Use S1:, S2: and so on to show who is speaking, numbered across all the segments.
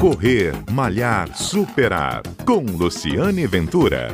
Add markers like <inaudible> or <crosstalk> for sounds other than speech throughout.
S1: Correr, Malhar, Superar. Com Luciane Ventura.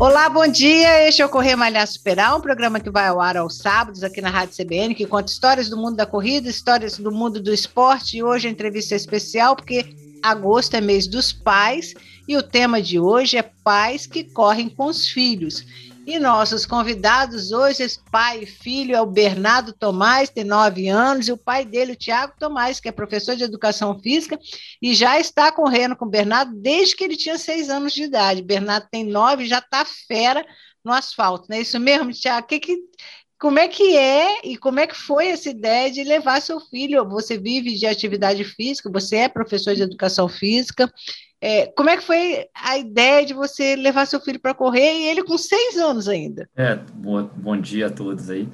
S2: Olá, bom dia. Este é o Correr Malhar Superar, um programa que vai ao ar aos sábados aqui na Rádio CBN, que conta histórias do mundo da corrida, histórias do mundo do esporte. E hoje a entrevista é especial porque agosto é mês dos pais e o tema de hoje é pais que correm com os filhos. E nossos convidados hoje, esse pai e filho, é o Bernardo Tomás, tem nove anos, e o pai dele, o Tiago Tomás, que é professor de educação física, e já está correndo com o Bernardo desde que ele tinha seis anos de idade. Bernardo tem nove, já está fera no asfalto, não é isso mesmo, Tiago? Que que, como é que é e como é que foi essa ideia de levar seu filho? Você vive de atividade física, você é professor de educação física, é, como é que foi a ideia de você levar seu filho para correr e ele com seis anos ainda?
S3: É, bom, bom dia a todos aí.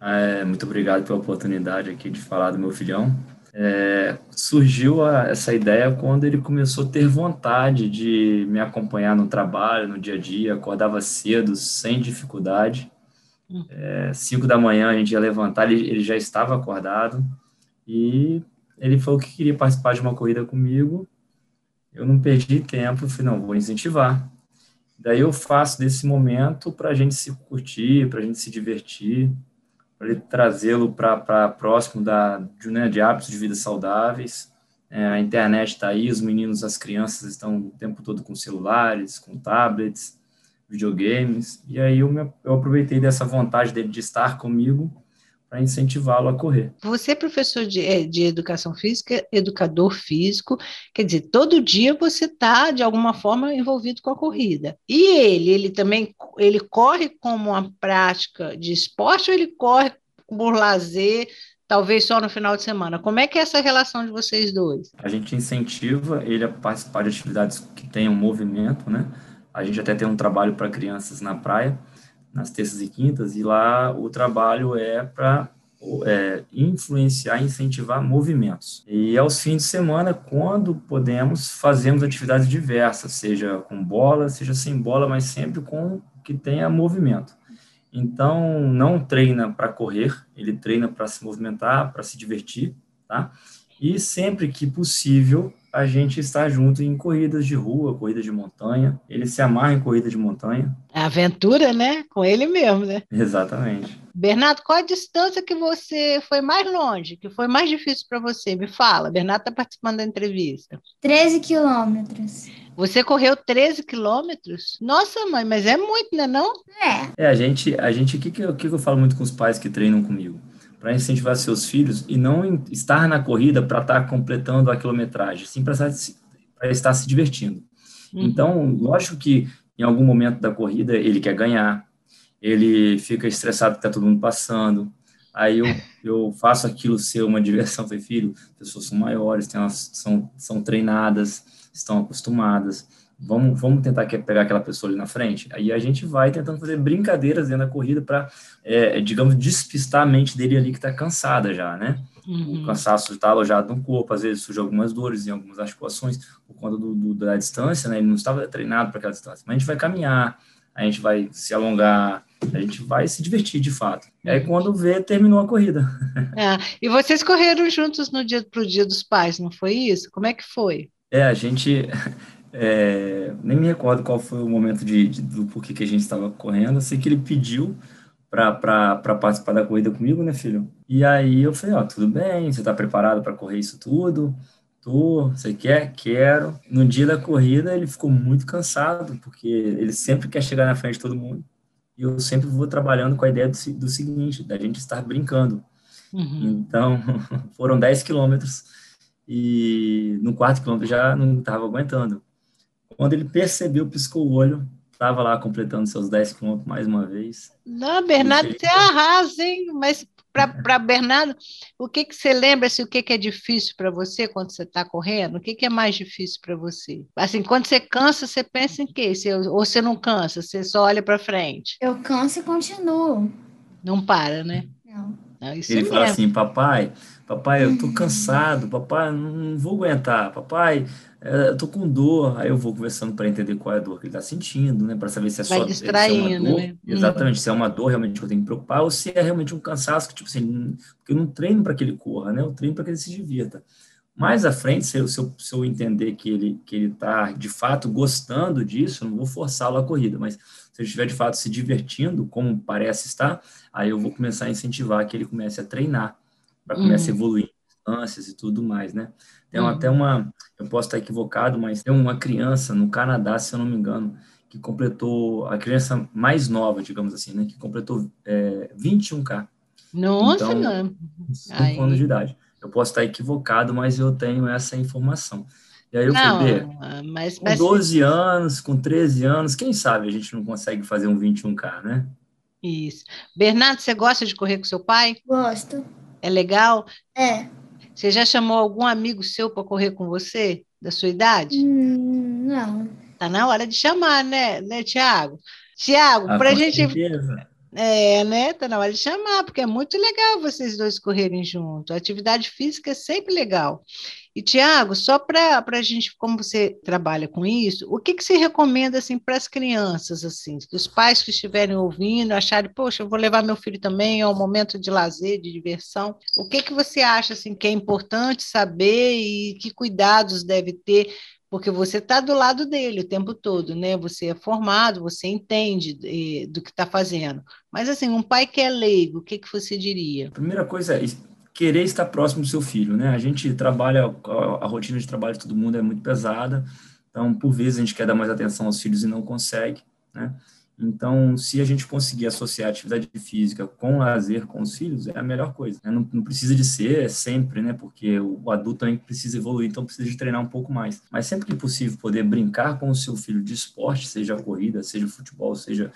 S3: É, muito obrigado pela oportunidade aqui de falar do meu filhão. É, surgiu a, essa ideia quando ele começou a ter vontade de me acompanhar no trabalho, no dia a dia, acordava cedo, sem dificuldade. É, cinco da manhã a gente ia levantar, ele, ele já estava acordado e ele falou que queria participar de uma corrida comigo eu não perdi tempo, falei, não, vou incentivar. Daí eu faço desse momento para a gente se curtir, para a gente se divertir, para trazê-lo para próximo da, de, né, de hábitos de vida saudáveis. É, a internet está aí, os meninos, as crianças estão o tempo todo com celulares, com tablets, videogames, e aí eu, me, eu aproveitei dessa vontade dele de estar comigo para incentivá-lo a correr.
S2: Você é professor de, é, de educação física, educador físico, quer dizer, todo dia você está, de alguma forma, envolvido com a corrida. E ele, ele também, ele corre como uma prática de esporte ou ele corre por lazer, talvez só no final de semana? Como é que é essa relação de vocês dois?
S3: A gente incentiva ele a participar de atividades que tenham movimento, né? A gente até tem um trabalho para crianças na praia, nas terças e quintas, e lá o trabalho é para é, influenciar, incentivar movimentos. E aos fins de semana, quando podemos, fazemos atividades diversas, seja com bola, seja sem bola, mas sempre com que tenha movimento. Então, não treina para correr, ele treina para se movimentar, para se divertir, tá? E sempre que possível, a gente está junto em corridas de rua, corridas de montanha. Ele se amarra em corrida de montanha.
S2: É aventura, né? Com ele mesmo, né?
S3: Exatamente.
S2: Bernardo, qual a distância que você foi mais longe, que foi mais difícil para você? Me fala. Bernardo está participando da entrevista.
S4: 13 quilômetros.
S2: Você correu 13 quilômetros? Nossa, mãe, mas é muito, né? Não?
S4: É.
S3: É, a gente, a gente, o que, que, que eu falo muito com os pais que treinam comigo? Para incentivar seus filhos e não estar na corrida para estar tá completando a quilometragem, sim para estar se divertindo. Uhum. Então, lógico que em algum momento da corrida ele quer ganhar, ele fica estressado que está todo mundo passando, aí eu, <laughs> eu faço aquilo ser uma diversão, falei, filho, pessoas são maiores, elas, são, são treinadas, estão acostumadas, Vamos, vamos tentar pegar aquela pessoa ali na frente. Aí a gente vai tentando fazer brincadeiras dentro da corrida para, é, digamos, despistar a mente dele ali que está cansada já, né? Uhum. O cansaço está alojado no corpo, às vezes surge algumas dores em algumas articulações por conta do, do, da distância, né? Ele não estava treinado para aquela distância. Mas a gente vai caminhar, a gente vai se alongar, a gente vai se divertir de fato. E aí, quando vê, terminou a corrida. <laughs>
S2: É, e vocês correram juntos no dia pro Dia dos Pais, não foi isso? Como é que foi?
S3: É, a gente é, nem me recordo qual foi o momento de, de, do porquê que a gente estava correndo. Eu sei que ele pediu para participar da corrida comigo, né, filho? E aí eu falei, ó, tudo bem, você está preparado para correr isso tudo? Tô, você quer? Quero. No dia da corrida ele ficou muito cansado, porque ele sempre quer chegar na frente de todo mundo. E eu sempre vou trabalhando com a ideia do, do seguinte, da gente estar brincando. Uhum. Então, <laughs> foram 10 quilômetros e no quarto quilômetro já não estava aguentando. Quando ele percebeu, piscou o olho, estava lá completando seus 10 quilômetros mais uma vez.
S2: Não, Bernardo, você arrasa, hein? Mas para Bernardo, o que, que você lembra, assim, o que, que é difícil para você quando você está correndo? O que, que é mais difícil para você? Assim, quando você cansa, você pensa em quê? Você, ou você não cansa, você só olha para frente?
S4: Eu canso e continuo.
S2: Não para, né?
S4: Não
S3: Ele mesmo. fala assim, papai, papai, eu tô cansado, papai, não vou aguentar, papai, é, eu tô com dor, aí eu vou conversando para entender qual é a dor que ele está sentindo, né, para saber se é
S2: Vai
S3: só
S2: distraindo,
S3: se é uma dor,
S2: né?
S3: exatamente, se é uma dor realmente que eu tenho que preocupar ou se é realmente um cansaço que tipo assim, porque eu não treino para que ele corra, né? Eu treino para que ele se divirta. Mais à frente, se eu, se eu, se eu entender que ele que ele está de fato gostando disso, eu não vou forçá-lo a corrida, mas se ele estiver de fato se divertindo, como parece estar, aí eu vou começar a incentivar que ele comece a treinar, para começar
S2: Uhum.
S3: a evoluir distâncias e tudo mais, né? Tem
S2: Uhum.
S3: até uma, eu posso estar equivocado, mas tem uma criança no Canadá, se eu não me engano, que completou, a criança mais nova, digamos assim, né? Que completou é, 21K,
S2: Nossa,
S3: Então,
S2: não.
S3: com 5
S2: Aí.
S3: anos de idade. Eu posso estar equivocado, mas eu tenho essa informação. E aí eu
S2: não,
S3: falei, "Bê,
S2: mas,
S3: com
S2: mas
S3: 12 anos, com 13 anos, quem sabe a gente não consegue fazer um 21K, né?
S2: isso. Bernardo, você gosta de correr com seu pai?
S4: Gosto.
S2: É legal?
S4: É.
S2: Você já chamou algum amigo seu para correr com você, da sua idade?
S4: Hum, não.
S2: Tá na hora de chamar, né, né, Tiago? Tiago,
S3: Ah,
S2: para a
S3: com
S2: gente
S3: certeza.
S2: É, né? Tá na hora de chamar, porque é muito legal vocês dois correrem junto. Atividade física é sempre legal. E, Tiago, só para a gente, como você trabalha com isso, o que, que você recomenda assim, para as crianças, assim, que os pais que estiverem ouvindo acharem, poxa, eu vou levar meu filho também, é um momento de lazer, de diversão. O que, que você acha assim, que é importante saber e que cuidados deve ter porque você está do lado dele o tempo todo, né? Você é formado, você entende eh, do que está fazendo. Mas assim, um pai que é leigo, o que, que você diria?
S3: Primeira coisa é querer estar próximo do seu filho, né? A gente trabalha, a rotina de trabalho de todo mundo é muito pesada, então, por vezes, a gente quer dar mais atenção aos filhos e não consegue, né? Então, se a gente conseguir associar a atividade física com lazer com os filhos, é a melhor coisa. Né? Não, não, precisa de ser sempre, né? Porque o, adulto também precisa evoluir, então precisa de treinar um pouco mais. Mas sempre que possível, poder brincar com o seu filho de esporte, seja a corrida, seja o futebol, seja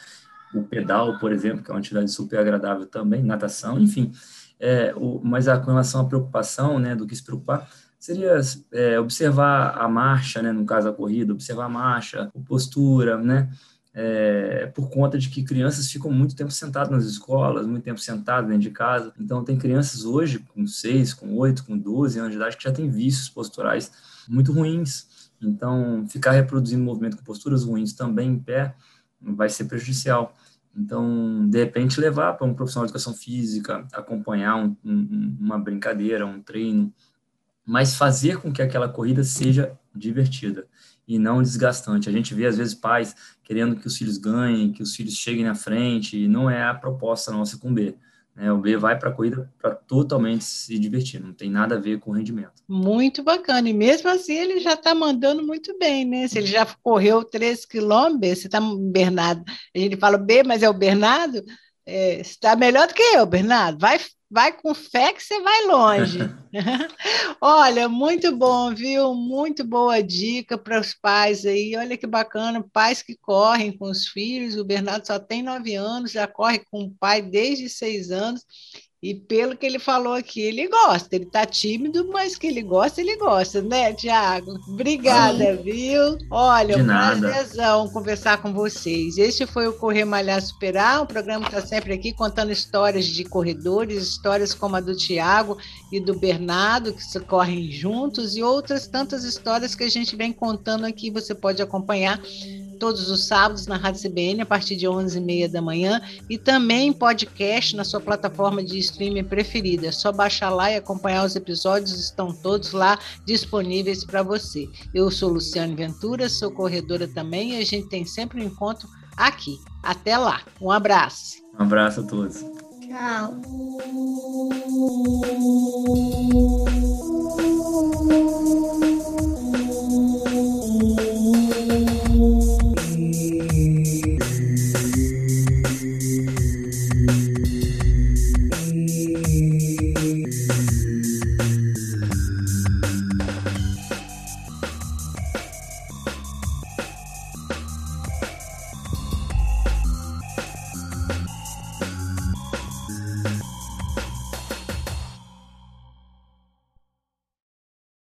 S3: o pedal, por exemplo, que é uma atividade super agradável também, natação, enfim. É, o, mas a, com relação à preocupação, né, do que se preocupar, seria é, observar a marcha, né, no caso da corrida, observar a marcha, a postura, né, é, por conta de que crianças ficam muito tempo sentadas nas escolas, muito tempo sentadas dentro de casa. Então, tem crianças hoje com 6, com 8, com 12 anos de idade que já têm vícios posturais muito ruins. Então, ficar reproduzindo movimento com posturas ruins também em pé vai ser prejudicial. Então, de repente, levar para um profissional de educação física, acompanhar um, um, uma brincadeira, um treino, mas fazer com que aquela corrida seja divertida e não desgastante. A gente vê, às vezes, pais querendo que os filhos ganhem, que os filhos cheguem na frente, e não é a proposta nossa com o B. Né? O B vai para a corrida para totalmente se divertir, não tem nada a ver com o rendimento.
S2: Muito bacana, e mesmo assim ele já está mandando muito bem, né? Se ele já correu 3 quilômetros, você está, Bernardo, gente fala B, mas é o Bernardo, é, está melhor do que eu, Bernardo, vai vai com fé que você vai longe. <laughs> <laughs> Olha, muito bom, viu? Muito boa dica para os pais aí. Olha que bacana, pais que correm com os filhos. O Bernardo só tem nove anos, já corre com o pai desde seis anos. E pelo que ele falou aqui, ele gosta. Ele está tímido, mas que ele gosta, ele gosta, né, Tiago? Obrigada, Sim. viu? Olha, um prazerzão conversar com vocês. Este foi o Correr Malhar Superar, um programa que está sempre aqui contando histórias de corredores, histórias como a do Tiago e do Bernardo, que se correm juntos, e outras tantas histórias que a gente vem contando aqui. Você pode acompanhar todos os sábados na Rádio CBN a partir de 11h30 da manhã e também em podcast na sua plataforma de streaming preferida. É só baixar lá e acompanhar os episódios, estão todos lá disponíveis para você. Eu sou Luciane Ventura, sou corredora também e a gente tem sempre um encontro aqui. Até lá. Um abraço.
S3: Um abraço a todos.
S4: Tchau.